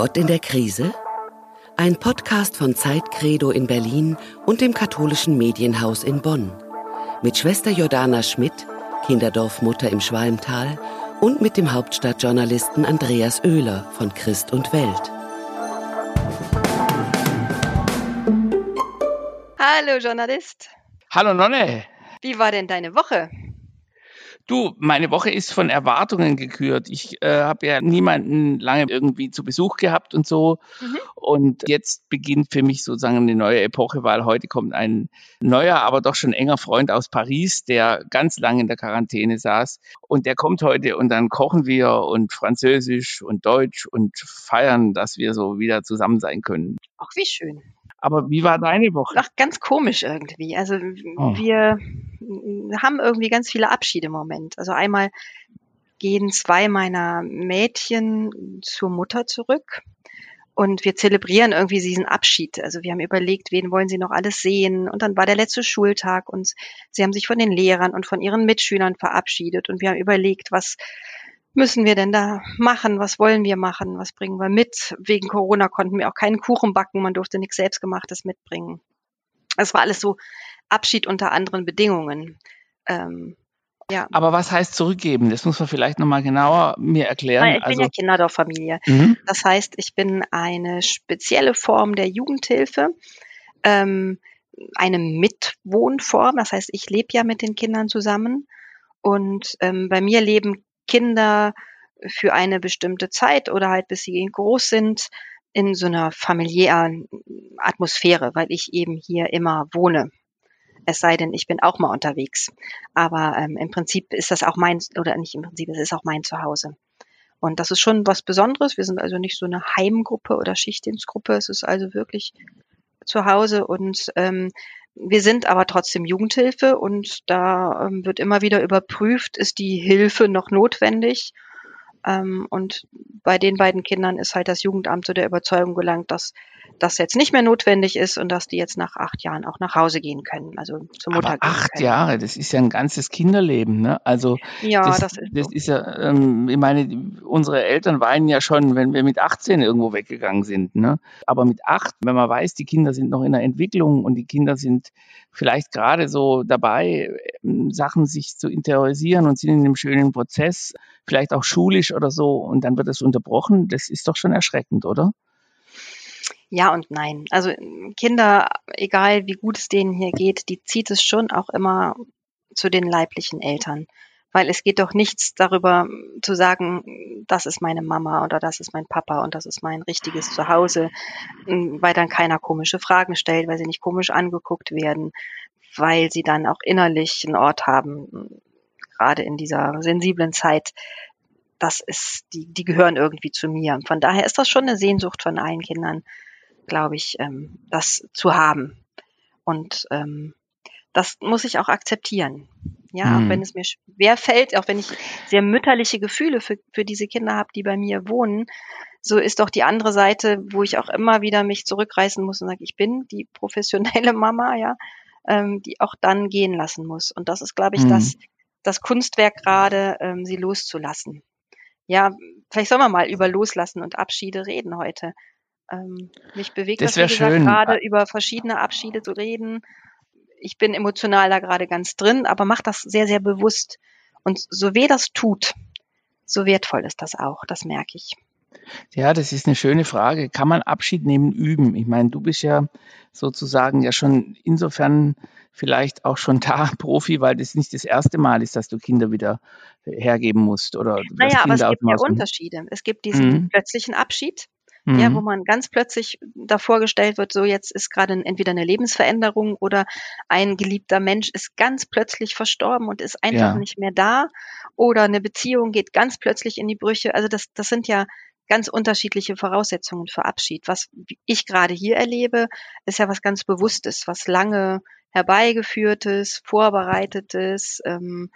Gott in der Krise? Ein Podcast von Zeitcredo in Berlin und dem katholischen Medienhaus in Bonn. Mit Schwester Jordana Schmidt, Kinderdorfmutter im Schwalmtal und mit dem Hauptstadtjournalisten Andreas Oehler von Christ und Welt. Hallo Journalist. Hallo Nonne. Wie war denn deine Woche? Du, meine Woche ist von Erwartungen gekürt. Ich äh, habe ja niemanden lange irgendwie zu Besuch gehabt und so. Mhm. Und jetzt beginnt für mich sozusagen eine neue Epoche, weil heute kommt ein neuer, aber doch schon enger Freund aus Paris, der ganz lange in der Quarantäne saß. Und der kommt heute und dann kochen wir und Französisch und Deutsch und feiern, dass wir so wieder zusammen sein können. Ach, wie schön. Aber wie war deine Woche? Ach, ganz komisch irgendwie. Also oh. wir haben irgendwie ganz viele Abschiede im Moment. Also einmal gehen zwei meiner Mädchen zur Mutter zurück und wir zelebrieren irgendwie diesen Abschied. Also wir haben überlegt, wen wollen sie noch alles sehen und dann war der letzte Schultag und sie haben sich von den Lehrern und von ihren Mitschülern verabschiedet und wir haben überlegt, was müssen wir denn da machen? Was wollen wir machen? Was bringen wir mit? Wegen Corona konnten wir auch keinen Kuchen backen. Man durfte nichts Selbstgemachtes mitbringen. Es war alles so Abschied unter anderen Bedingungen. Ähm, ja. Aber was heißt zurückgeben? Das muss man vielleicht nochmal genauer mir erklären. Ich bin also, ja Kinderdorffamilie. Mhm. Das heißt, ich bin eine spezielle Form der Jugendhilfe. Ähm, eine Mitwohnform. Das heißt, ich lebe ja mit den Kindern zusammen. Und ähm, bei mir leben Kinder für eine bestimmte Zeit oder halt bis sie groß sind in so einer familiären Atmosphäre, weil ich eben hier immer wohne. Es sei denn, ich bin auch mal unterwegs. Aber ähm, im Prinzip ist das auch mein, oder nicht im Prinzip, es ist auch mein Zuhause. Und das ist schon was Besonderes. Wir sind also nicht so eine Heimgruppe oder Schichtdienstgruppe. Es ist also wirklich zu Hause und ähm, wir sind aber trotzdem Jugendhilfe und da ähm, wird immer wieder überprüft, ist die Hilfe noch notwendig ähm, und bei den beiden Kindern ist halt das Jugendamt zu der Überzeugung gelangt, dass das jetzt nicht mehr notwendig ist und dass die jetzt nach acht Jahren auch nach Hause gehen können, also zur Mutter Aber gehen acht können. Jahre, das ist ja ein ganzes Kinderleben, ne? Also ja, das, das, ist, das so. ist ja, ähm, ich meine, unsere Eltern weinen ja schon, wenn wir mit 18 irgendwo weggegangen sind, ne? Aber mit acht, wenn man weiß, die Kinder sind noch in der Entwicklung und die Kinder sind vielleicht gerade so dabei, Sachen sich zu interessieren und sind in einem schönen Prozess, vielleicht auch schulisch oder so, und dann wird es unterbrochen. Das ist doch schon erschreckend, oder? Ja und nein. Also Kinder, egal wie gut es denen hier geht, die zieht es schon auch immer zu den leiblichen Eltern. Weil es geht doch nichts darüber zu sagen, das ist meine Mama oder das ist mein Papa und das ist mein richtiges Zuhause, weil dann keiner komische Fragen stellt, weil sie nicht komisch angeguckt werden, weil sie dann auch innerlich einen Ort haben, gerade in dieser sensiblen Zeit, das ist, die, die gehören irgendwie zu mir. Von daher ist das schon eine Sehnsucht von allen Kindern, glaube ich, ähm, das zu haben. Und ähm, das muss ich auch akzeptieren. Ja, mhm. auch wenn es mir schwer fällt, auch wenn ich sehr mütterliche Gefühle für, für diese Kinder habe, die bei mir wohnen, so ist doch die andere Seite, wo ich auch immer wieder mich zurückreißen muss und sage, ich bin die professionelle Mama, ja, ähm, die auch dann gehen lassen muss. Und das ist, glaube ich, mhm. das, das Kunstwerk gerade, ähm, sie loszulassen ja, vielleicht soll man mal über Loslassen und Abschiede reden heute. Ähm, mich bewegt das, das gesagt, gerade über verschiedene Abschiede zu reden. Ich bin emotional da gerade ganz drin, aber mach das sehr, sehr bewusst. Und so weh das tut, so wertvoll ist das auch, das merke ich. Ja, das ist eine schöne Frage. Kann man Abschied nehmen üben? Ich meine, du bist ja sozusagen ja schon insofern vielleicht auch schon da Profi, weil das nicht das erste Mal ist, dass du Kinder wieder hergeben musst oder naja, aber es gibt ja Unterschiede. Es gibt diesen mhm. plötzlichen Abschied, mhm. ja, wo man ganz plötzlich davor gestellt wird, so jetzt ist gerade entweder eine Lebensveränderung oder ein geliebter Mensch ist ganz plötzlich verstorben und ist einfach ja. nicht mehr da oder eine Beziehung geht ganz plötzlich in die Brüche. Also das, das sind ja ganz unterschiedliche Voraussetzungen für Abschied. Was ich gerade hier erlebe, ist ja was ganz Bewusstes, was lange herbeigeführtes, vorbereitetes. Ähm,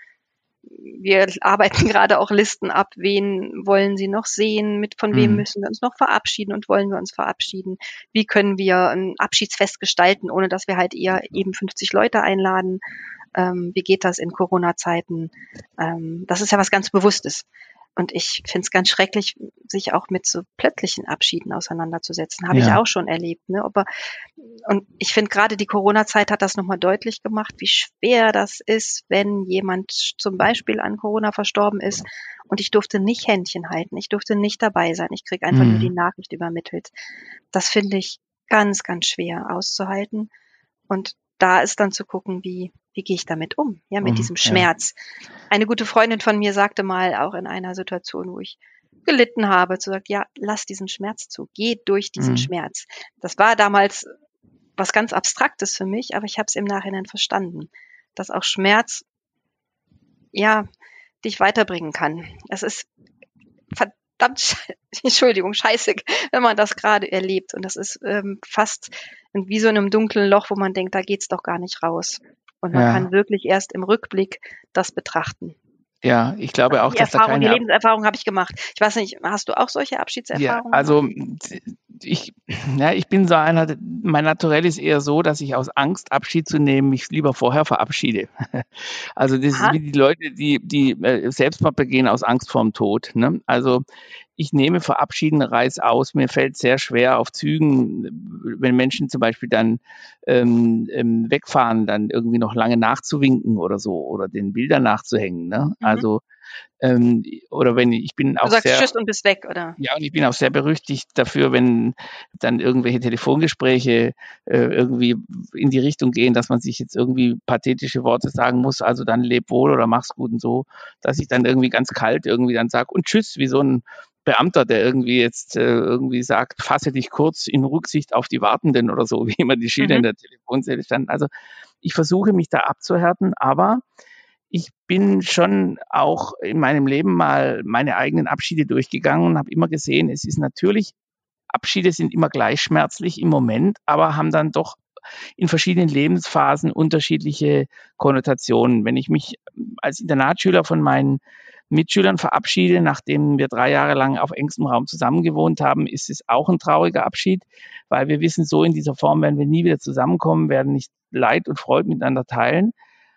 wir arbeiten gerade auch Listen ab, wen wollen Sie noch sehen, mit von wem mhm. müssen wir uns noch verabschieden und wollen wir uns verabschieden? Wie können wir ein Abschiedsfest gestalten, ohne dass wir halt eher eben 50 Leute einladen? Ähm, wie geht das in Corona-Zeiten? Ähm, das ist ja was ganz Bewusstes. Und ich finde es ganz schrecklich, sich auch mit so plötzlichen Abschieden auseinanderzusetzen. Habe ja. ich auch schon erlebt. Ne? Aber, und ich finde gerade die Corona-Zeit hat das nochmal deutlich gemacht, wie schwer das ist, wenn jemand zum Beispiel an Corona verstorben ist und ich durfte nicht Händchen halten, ich durfte nicht dabei sein, ich kriege einfach mhm. nur die Nachricht übermittelt. Das finde ich ganz, ganz schwer auszuhalten. Und da ist dann zu gucken, wie, wie gehe ich damit um, ja, mit mhm, diesem Schmerz. Ja. Eine gute Freundin von mir sagte mal auch in einer Situation, wo ich gelitten habe, zu sagen, ja, lass diesen Schmerz zu, geh durch diesen mhm. Schmerz. Das war damals was ganz Abstraktes für mich, aber ich habe es im Nachhinein verstanden, dass auch Schmerz, ja, dich weiterbringen kann. Es ist verdammt, Entschuldigung, scheiße, wenn man das gerade erlebt. Und das ist ähm, fast wie so in einem dunklen Loch, wo man denkt, da geht's doch gar nicht raus. Und man ja. kann wirklich erst im Rückblick das betrachten. Ja, ich glaube auch, die dass Erfahrung, da keine... Die Lebenserfahrung habe ich gemacht. Ich weiß nicht, hast du auch solche Abschiedserfahrungen? Ja, also ich, ja, ich bin so einer, mein Naturell ist eher so, dass ich aus Angst, Abschied zu nehmen, mich lieber vorher verabschiede. Also das Aha. ist wie die Leute, die, die äh, Selbstmord begehen aus Angst vorm Tod. Ne? Also ich nehme Verabschieden Reis aus. Mir fällt sehr schwer auf Zügen, wenn Menschen zum Beispiel dann ähm, ähm, wegfahren, dann irgendwie noch lange nachzuwinken oder so oder den Bildern nachzuhängen. Ne? Mhm. Also ähm, oder wenn ich bin auch du sagst sehr, Tschüss und bist weg, oder? Ja, und ich bin auch sehr berüchtigt dafür, wenn dann irgendwelche Telefongespräche äh, irgendwie in die Richtung gehen, dass man sich jetzt irgendwie pathetische Worte sagen muss, also dann leb wohl oder mach's gut und so, dass ich dann irgendwie ganz kalt irgendwie dann sag und Tschüss, wie so ein Beamter, der irgendwie jetzt äh, irgendwie sagt, fasse dich kurz in Rücksicht auf die Wartenden oder so, wie immer die Schilder mhm. in der Telefonzelle standen. Also ich versuche mich da abzuhärten, aber ich bin schon auch in meinem Leben mal meine eigenen Abschiede durchgegangen und habe immer gesehen, es ist natürlich, Abschiede sind immer gleich schmerzlich im Moment, aber haben dann doch in verschiedenen Lebensphasen unterschiedliche Konnotationen. Wenn ich mich als Internatsschüler von meinen Mitschülern verabschiede, nachdem wir drei Jahre lang auf engstem Raum zusammengewohnt haben, ist es auch ein trauriger Abschied, weil wir wissen, so in dieser Form werden wir nie wieder zusammenkommen, werden nicht Leid und Freude miteinander teilen,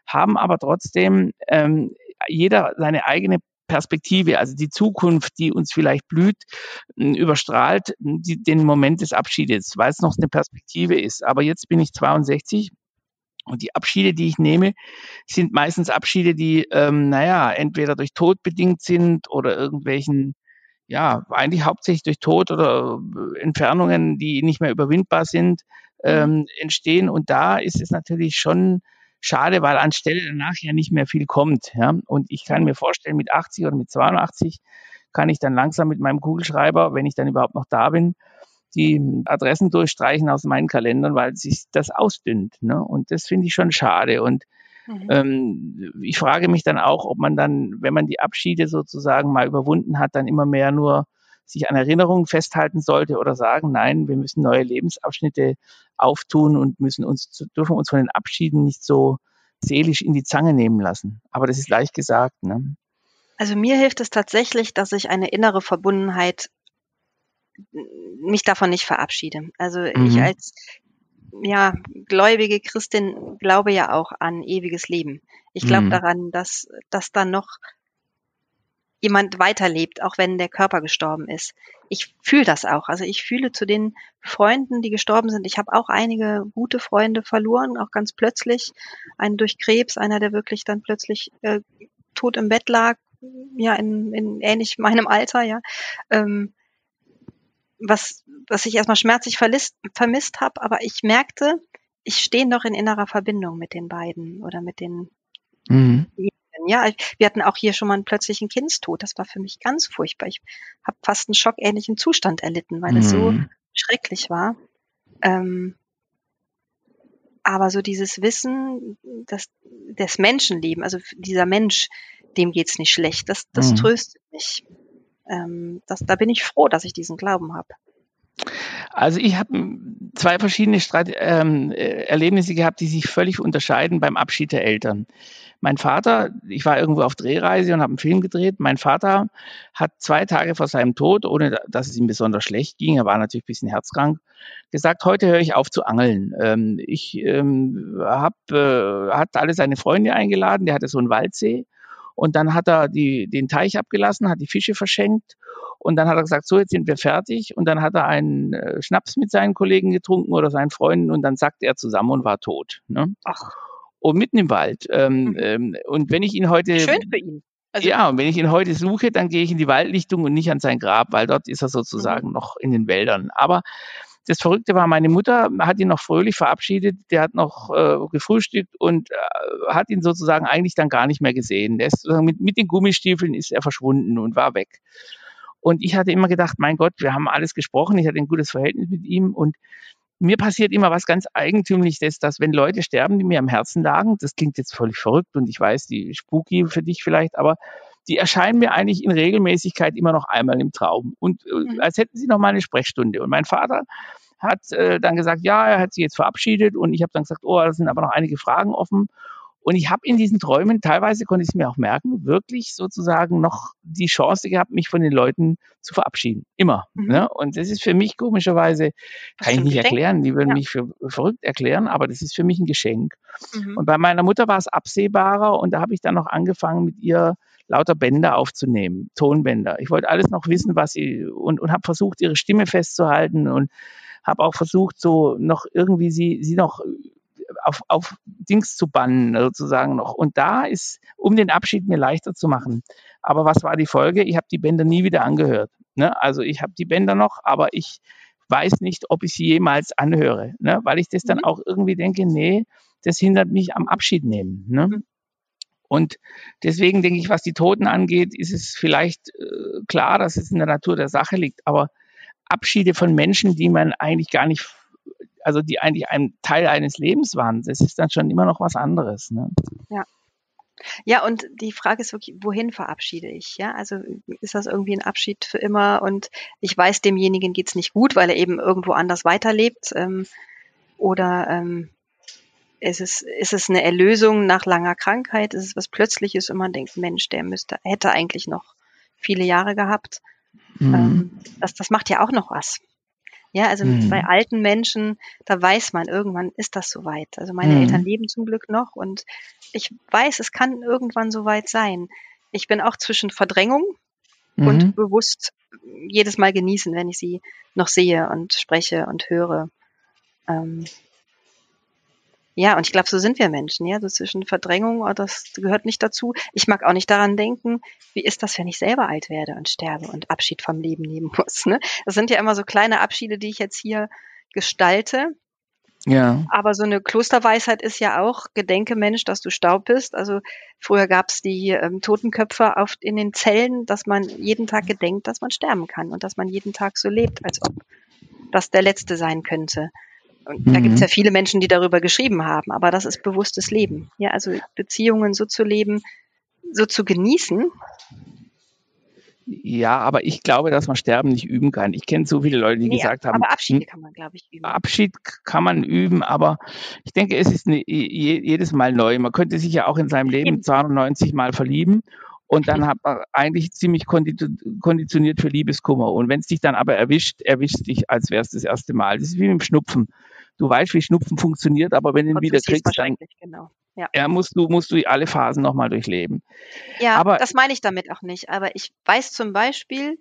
haben aber trotzdem ähm, jeder seine eigene Perspektive, also die Zukunft, die uns vielleicht blüht, überstrahlt die, den Moment des Abschiedes, weil es noch eine Perspektive ist. Aber jetzt bin ich 62 und die Abschiede, die ich nehme, sind meistens Abschiede, die, ähm, naja, entweder durch Tod bedingt sind oder irgendwelchen, ja, eigentlich hauptsächlich durch Tod oder äh, Entfernungen, die nicht mehr überwindbar sind, mhm. ähm, entstehen. Und da ist es natürlich schon schade, weil anstelle danach ja nicht mehr viel kommt. Ja? Und ich kann mir vorstellen, mit 80 oder mit 82 kann ich dann langsam mit meinem Kugelschreiber, wenn ich dann überhaupt noch da bin, die Adressen durchstreichen aus meinen Kalendern, weil sich das ausdünnt. Ne? Und das finde ich schon schade. Und mhm. ähm, ich frage mich dann auch, ob man dann, wenn man die Abschiede sozusagen mal überwunden hat, dann immer mehr nur sich an Erinnerungen festhalten sollte oder sagen, nein, wir müssen neue Lebensabschnitte auftun und müssen uns, dürfen uns von den Abschieden nicht so seelisch in die Zange nehmen lassen. Aber das ist leicht gesagt. Ne? Also mir hilft es tatsächlich, dass ich eine innere Verbundenheit mich davon nicht verabschiede. Also mhm. ich als ja, gläubige Christin glaube ja auch an ewiges Leben. Ich glaube mhm. daran, dass, dass dann noch jemand weiterlebt, auch wenn der Körper gestorben ist. Ich fühle das auch. Also ich fühle zu den Freunden, die gestorben sind. Ich habe auch einige gute Freunde verloren, auch ganz plötzlich. Einen durch Krebs, einer, der wirklich dann plötzlich äh, tot im Bett lag, ja, in, in ähnlich meinem Alter, ja. Ähm, was, was ich erstmal schmerzlich vermisst, vermisst habe, aber ich merkte, ich stehe noch in innerer Verbindung mit den beiden oder mit den mhm. Ja, wir hatten auch hier schon mal einen plötzlichen Kindstod. Das war für mich ganz furchtbar. Ich habe fast einen schockähnlichen Zustand erlitten, weil mhm. es so schrecklich war. Ähm, aber so dieses Wissen, dass das Menschenleben, also dieser Mensch, dem geht's nicht schlecht, das, das mhm. tröstet mich ähm, das, da bin ich froh, dass ich diesen Glauben habe. Also ich habe zwei verschiedene Strate ähm, äh, Erlebnisse gehabt, die sich völlig unterscheiden beim Abschied der Eltern. Mein Vater, ich war irgendwo auf Drehreise und habe einen Film gedreht. Mein Vater hat zwei Tage vor seinem Tod, ohne dass es ihm besonders schlecht ging, er war natürlich ein bisschen herzkrank, gesagt, heute höre ich auf zu angeln. Ähm, ich ähm, habe, äh, alle seine Freunde eingeladen, der hatte so einen Waldsee Und dann hat er die, den Teich abgelassen, hat die Fische verschenkt und dann hat er gesagt, so jetzt sind wir fertig. Und dann hat er einen äh, Schnaps mit seinen Kollegen getrunken oder seinen Freunden und dann sackte er zusammen und war tot. Ne? Ach. Und mitten im Wald. Ähm, mhm. ähm, und wenn ich ihn heute. Schön für ihn. Also, ja, und wenn ich ihn heute suche, dann gehe ich in die Waldlichtung und nicht an sein Grab, weil dort ist er sozusagen mhm. noch in den Wäldern. Aber das Verrückte war, meine Mutter hat ihn noch fröhlich verabschiedet, der hat noch äh, gefrühstückt und äh, hat ihn sozusagen eigentlich dann gar nicht mehr gesehen. Der ist mit, mit den Gummistiefeln ist er verschwunden und war weg. Und ich hatte immer gedacht, mein Gott, wir haben alles gesprochen, ich hatte ein gutes Verhältnis mit ihm und mir passiert immer was ganz Eigentümliches, dass wenn Leute sterben, die mir am Herzen lagen, das klingt jetzt völlig verrückt und ich weiß, die spooky für dich vielleicht, aber die erscheinen mir eigentlich in Regelmäßigkeit immer noch einmal im Traum und äh, mhm. als hätten sie noch mal eine Sprechstunde. Und mein Vater hat äh, dann gesagt, ja, er hat sie jetzt verabschiedet und ich habe dann gesagt, oh, da sind aber noch einige Fragen offen. Und ich habe in diesen Träumen, teilweise konnte ich es mir auch merken, wirklich sozusagen noch die Chance gehabt, mich von den Leuten zu verabschieden. Immer. Mhm. Ne? Und das ist für mich komischerweise, kann ich nicht erklären, die würden ja. mich für verrückt erklären, aber das ist für mich ein Geschenk. Mhm. Und bei meiner Mutter war es absehbarer und da habe ich dann noch angefangen, mit ihr lauter Bänder aufzunehmen, Tonbänder. Ich wollte alles noch wissen, was sie und, und habe versucht, ihre Stimme festzuhalten und habe auch versucht, so noch irgendwie sie, sie noch auf, auf Dings zu bannen, sozusagen noch. Und da ist, um den Abschied mir leichter zu machen. Aber was war die Folge? Ich habe die Bänder nie wieder angehört. Ne? Also ich habe die Bänder noch, aber ich weiß nicht, ob ich sie jemals anhöre, ne? weil ich das dann mhm. auch irgendwie denke, nee, das hindert mich am Abschied nehmen. Ne? Und deswegen denke ich, was die Toten angeht, ist es vielleicht äh, klar, dass es in der Natur der Sache liegt. Aber Abschiede von Menschen, die man eigentlich gar nicht, also die eigentlich ein Teil eines Lebens waren, das ist dann schon immer noch was anderes. Ne? Ja. Ja, und die Frage ist wirklich, wohin verabschiede ich? Ja, also ist das irgendwie ein Abschied für immer und ich weiß, demjenigen geht's nicht gut, weil er eben irgendwo anders weiterlebt. Ähm, oder ähm, ist es, ist es eine Erlösung nach langer Krankheit? Ist es was Plötzliches und man denkt, Mensch, der müsste, hätte eigentlich noch viele Jahre gehabt. Mhm. Ähm, das, das macht ja auch noch was. Ja, also mhm. bei alten Menschen, da weiß man, irgendwann ist das soweit. Also meine mhm. Eltern leben zum Glück noch und ich weiß, es kann irgendwann soweit sein. Ich bin auch zwischen Verdrängung mhm. und bewusst jedes Mal genießen, wenn ich sie noch sehe und spreche und höre. Ähm, ja, und ich glaube, so sind wir Menschen, ja, so zwischen Verdrängung, oh, das gehört nicht dazu. Ich mag auch nicht daran denken, wie ist das, wenn ich selber alt werde und sterbe und Abschied vom Leben nehmen muss. Ne? Das sind ja immer so kleine Abschiede, die ich jetzt hier gestalte. Ja. Aber so eine Klosterweisheit ist ja auch, gedenke Mensch, dass du Staub bist. Also früher gab's die ähm, Totenköpfe auf, in den Zellen, dass man jeden Tag gedenkt, dass man sterben kann und dass man jeden Tag so lebt, als ob das der letzte sein könnte. Und mhm. da gibt es ja viele Menschen, die darüber geschrieben haben, aber das ist bewusstes Leben. Ja, also Beziehungen so zu leben, so zu genießen. Ja, aber ich glaube, dass man Sterben nicht üben kann. Ich kenne so viele Leute, die nee, gesagt haben. Aber Abschied hm, kann man, glaube ich, üben. Abschied kann man üben, aber ich denke, es ist eine, jedes Mal neu. Man könnte sich ja auch in seinem Leben 92 Mal verlieben und dann hat man eigentlich ziemlich konditioniert für Liebeskummer. Und wenn es dich dann aber erwischt, erwischt dich, als wäre es das erste Mal. Das ist wie mit dem Schnupfen. Du weißt, wie Schnupfen funktioniert, aber wenn du ihn wieder kriegst, dann genau. ja. ja. musst du musst du alle Phasen nochmal durchleben. Ja, aber, das meine ich damit auch nicht. Aber ich weiß zum Beispiel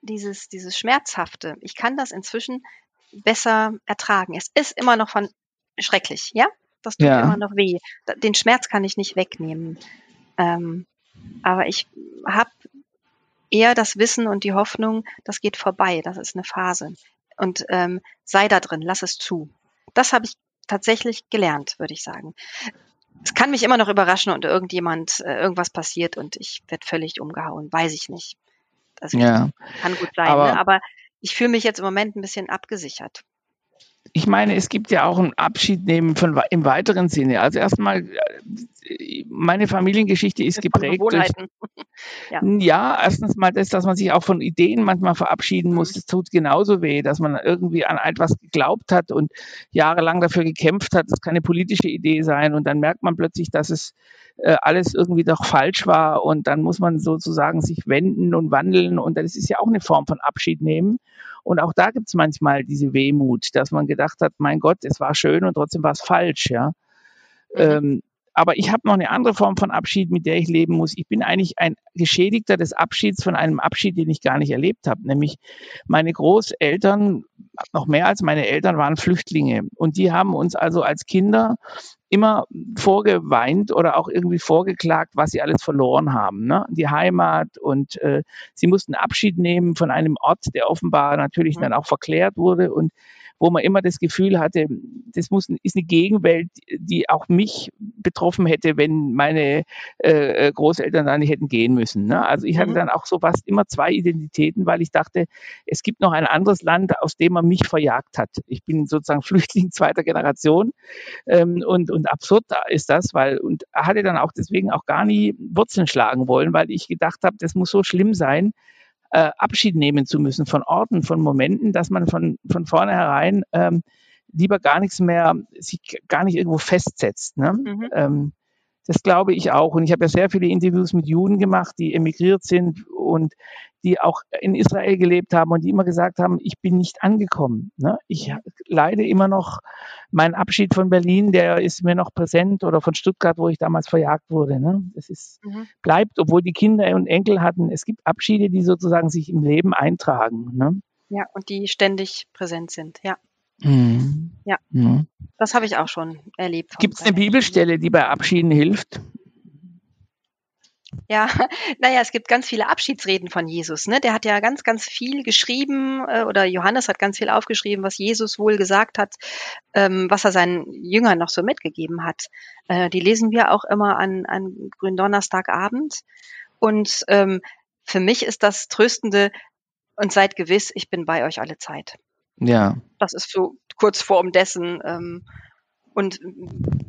dieses dieses Schmerzhafte. Ich kann das inzwischen besser ertragen. Es ist immer noch von schrecklich, ja. Das tut ja. immer noch weh. Den Schmerz kann ich nicht wegnehmen. Ähm, aber ich habe eher das Wissen und die Hoffnung, das geht vorbei, das ist eine Phase. Und ähm, sei da drin, lass es zu. Das habe ich tatsächlich gelernt, würde ich sagen. Es kann mich immer noch überraschen und irgendjemand, äh, irgendwas passiert und ich werde völlig umgehauen, weiß ich nicht. Also ja, kann gut sein, aber, ne? aber ich fühle mich jetzt im Moment ein bisschen abgesichert ich meine, es gibt ja auch einen Abschied nehmen von, im weiteren Sinne. Also erstmal, meine Familiengeschichte ist geprägt durch, ja. ja. erstens mal das, dass man sich auch von Ideen manchmal verabschieden muss. Das tut genauso weh, dass man irgendwie an etwas geglaubt hat und jahrelang dafür gekämpft hat. Das kann eine politische Idee sein und dann merkt man plötzlich, dass es äh, alles irgendwie doch falsch war und dann muss man sozusagen sich wenden und wandeln und das ist ja auch eine Form von Abschied nehmen. Und auch da gibt es manchmal diese Wehmut, dass man gedacht hat, mein Gott, es war schön und trotzdem war es falsch, ja. Mhm. Ähm, aber ich habe noch eine andere Form von Abschied, mit der ich leben muss. Ich bin eigentlich ein Geschädigter des Abschieds von einem Abschied, den ich gar nicht erlebt habe. Nämlich meine Großeltern, noch mehr als meine Eltern, waren Flüchtlinge. Und die haben uns also als Kinder immer vorgeweint oder auch irgendwie vorgeklagt, was sie alles verloren haben. Ne? Die Heimat und äh, sie mussten Abschied nehmen von einem Ort, der offenbar natürlich mhm. dann auch verklärt wurde. Und wo man immer das Gefühl hatte, das muss, ist eine Gegenwelt, die auch mich betroffen hätte, wenn meine äh, Großeltern da nicht hätten gehen müssen. Ne? Also ich hatte mhm. dann auch so fast immer zwei Identitäten, weil ich dachte, es gibt noch ein anderes Land, aus dem man mich verjagt hat. Ich bin sozusagen Flüchtling zweiter Generation ähm, und, und absurd ist das, weil und hatte dann auch deswegen auch gar nie Wurzeln schlagen wollen, weil ich gedacht habe, das muss so schlimm sein, äh, Abschied nehmen zu müssen von Orten, von Momenten, dass man von, von vornherein ähm, lieber gar nichts mehr, sich gar nicht irgendwo festsetzt. Ne? Mhm. Ähm, das glaube ich auch. Und ich habe ja sehr viele Interviews mit Juden gemacht, die emigriert sind und die auch in Israel gelebt haben und die immer gesagt haben, ich bin nicht angekommen. Ne? Ich leide immer noch meinen Abschied von Berlin, der ist mir noch präsent oder von Stuttgart, wo ich damals verjagt wurde. Ne? Das ist, mhm. bleibt, obwohl die Kinder und Enkel hatten. Es gibt Abschiede, die sozusagen sich im Leben eintragen. Ne? Ja, und die ständig präsent sind, ja. Mhm. Ja, mhm. das habe ich auch schon erlebt. Gibt es eine Bibelstelle, die bei Abschieden hilft? Ja, naja, es gibt ganz viele Abschiedsreden von Jesus. Ne? Der hat ja ganz, ganz viel geschrieben äh, oder Johannes hat ganz viel aufgeschrieben, was Jesus wohl gesagt hat, ähm, was er seinen Jüngern noch so mitgegeben hat. Äh, die lesen wir auch immer an, an Gründonnerstagabend. Und ähm, für mich ist das Tröstende und seid gewiss, ich bin bei euch alle Zeit. Ja. Das ist so kurz vor um dessen. Ähm, und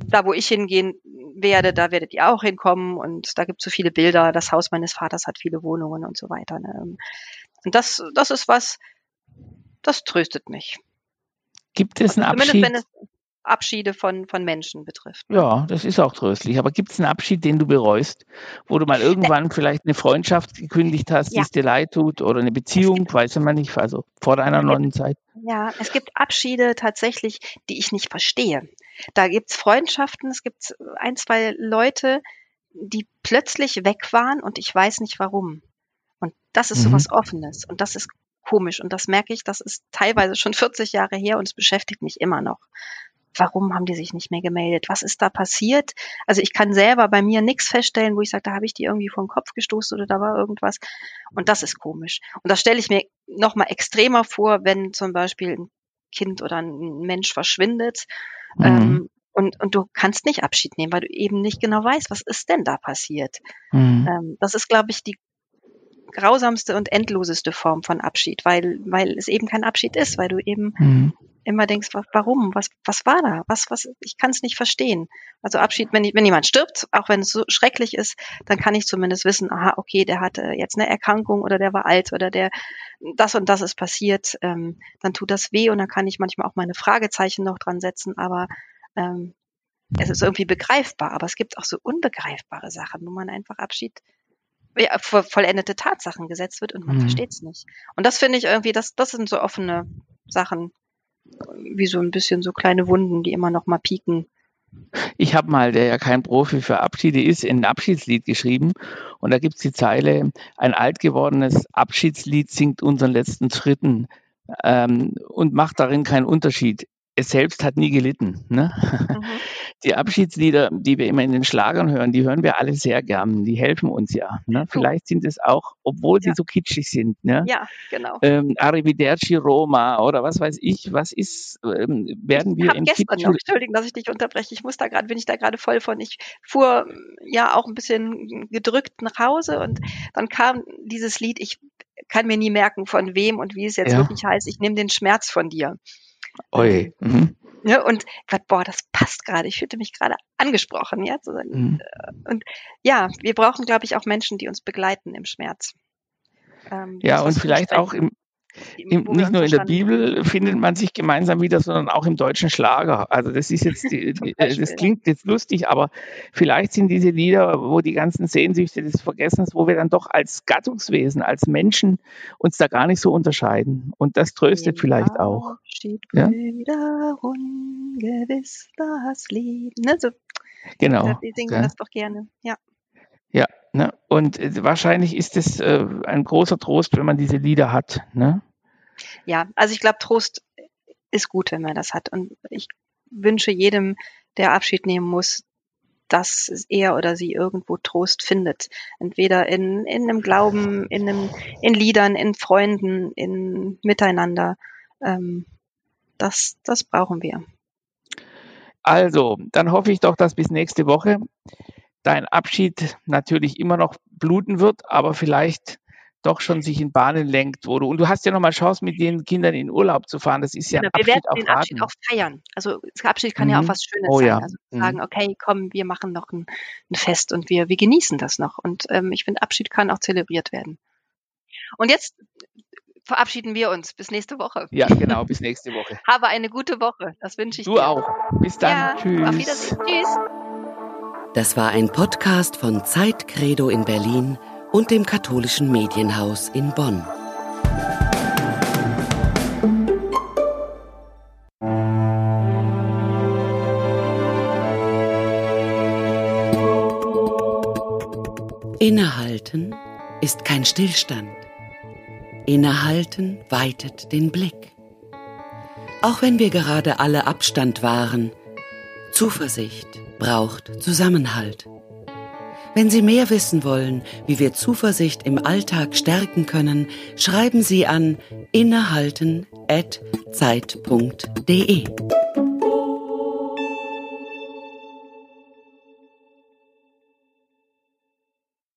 da, wo ich hingehen werde, da werdet ihr auch hinkommen. Und da gibt es so viele Bilder. Das Haus meines Vaters hat viele Wohnungen und so weiter. Ne? Und das, das ist was, das tröstet mich. Gibt es einen Abschied? Abschiede von, von Menschen betrifft. Ja, das ist auch tröstlich. Aber gibt es einen Abschied, den du bereust, wo du mal irgendwann vielleicht eine Freundschaft gekündigt hast, ja. die es dir leid tut oder eine Beziehung, weiß man nicht, also vor deiner neuen Zeit? Ja, es gibt Abschiede tatsächlich, die ich nicht verstehe. Da gibt es Freundschaften, es gibt ein, zwei Leute, die plötzlich weg waren und ich weiß nicht warum. Und das ist mhm. so was Offenes und das ist komisch und das merke ich, das ist teilweise schon 40 Jahre her und es beschäftigt mich immer noch warum haben die sich nicht mehr gemeldet? Was ist da passiert? Also ich kann selber bei mir nichts feststellen, wo ich sage, da habe ich die irgendwie vor den Kopf gestoßen oder da war irgendwas. Und das ist komisch. Und das stelle ich mir noch extremer vor, wenn zum Beispiel ein Kind oder ein Mensch verschwindet. Mhm. Ähm, und, und du kannst nicht Abschied nehmen, weil du eben nicht genau weißt, was ist denn da passiert. Mhm. Ähm, das ist, glaube ich, die grausamste und endloseste Form von Abschied, weil, weil es eben kein Abschied ist, weil du eben mhm immer denkst, warum, was, was war da, was, was, ich kann es nicht verstehen. Also Abschied, wenn, wenn jemand stirbt, auch wenn es so schrecklich ist, dann kann ich zumindest wissen, aha, okay, der hatte jetzt eine Erkrankung oder der war alt oder der, das und das ist passiert, ähm, dann tut das weh und dann kann ich manchmal auch meine Fragezeichen noch dran setzen, aber ähm, es ist irgendwie begreifbar, aber es gibt auch so unbegreifbare Sachen, wo man einfach Abschied ja, vollendete Tatsachen gesetzt wird und man mhm. versteht es nicht. Und das finde ich irgendwie, das, das sind so offene Sachen, wie so ein bisschen so kleine Wunden, die immer noch mal pieken. Ich habe mal, der ja kein Profi für Abschiede ist, ein Abschiedslied geschrieben und da gibt es die Zeile, ein alt gewordenes Abschiedslied singt unseren letzten Schritten ähm, und macht darin keinen Unterschied es selbst hat nie gelitten. Ne? Mhm. Die Abschiedslieder, die wir immer in den Schlagern hören, die hören wir alle sehr gern. Die helfen uns ja. Ne? Vielleicht sind es auch, obwohl sie ja. so kitschig sind. Ne? Ja, genau. Ähm, Arrivederci Roma oder was weiß ich, was ist, ähm, werden wir im gestern Kitsch... Noch, Entschuldigung, dass ich dich unterbreche. Ich muss da gerade, bin ich da gerade voll von. Ich fuhr ja auch ein bisschen gedrückt nach Hause und dann kam dieses Lied, ich kann mir nie merken, von wem und wie es jetzt ja. wirklich heißt. Ich nehme den Schmerz von dir. Oi. Mhm. Ja, ne, und boah, das passt gerade. Ich fühlte mich gerade angesprochen, ja. Mhm. Äh, und ja, wir brauchen, glaube ich, auch Menschen, die uns begleiten im Schmerz. Ähm, ja, und vielleicht auch im, im, nicht nur in der Bibel findet man sich gemeinsam wieder, sondern auch im deutschen Schlager. Also das ist jetzt, die, die, das klingt jetzt lustig, aber vielleicht sind diese Lieder, wo die ganzen Sehnsüchte des Vergessens, wo wir dann doch als Gattungswesen, als Menschen uns da gar nicht so unterscheiden. Und das tröstet vielleicht auch. Steht ja? ungewiss das Lied. Ne? So, Genau. Die singen ja. das doch gerne, ja. Ja, ne? und äh, wahrscheinlich ist es äh, ein großer Trost, wenn man diese Lieder hat. Ne? Ja, also ich glaube, Trost ist gut, wenn man das hat. Und ich wünsche jedem, der Abschied nehmen muss, dass er oder sie irgendwo Trost findet. Entweder in, in einem Glauben, in, einem, in Liedern, in Freunden, in Miteinander. Ähm, das, das brauchen wir. Also, dann hoffe ich doch, dass bis nächste Woche dein Abschied natürlich immer noch bluten wird, aber vielleicht doch schon sich in Bahnen lenkt, wo du, und du hast ja nochmal Chance, mit den Kindern in Urlaub zu fahren. Das ist ja genau, ein wir Abschied werden den Abschied auch feiern. Also das Abschied kann mhm. ja auch mhm. was Schönes oh, sein. Ja. Also mhm. sagen, okay, komm, wir machen noch ein, ein Fest und wir, wir genießen das noch. Und ähm, ich finde, Abschied kann auch zelebriert werden. Und jetzt verabschieden wir uns. Bis nächste Woche. Ja, genau, bis nächste Woche. Habe eine gute Woche. Das wünsche ich du dir. Du auch. Bis dann. Ja, Tschüss. Auf Wiedersehen. Tschüss. Das war ein Podcast von Zeit Credo in Berlin und dem katholischen Medienhaus in Bonn. Innehalten ist kein Stillstand. Innehalten weitet den Blick. Auch wenn wir gerade alle Abstand wahren, Zuversicht braucht Zusammenhalt. Wenn Sie mehr wissen wollen, wie wir Zuversicht im Alltag stärken können, schreiben Sie an innehalten.zeit.de.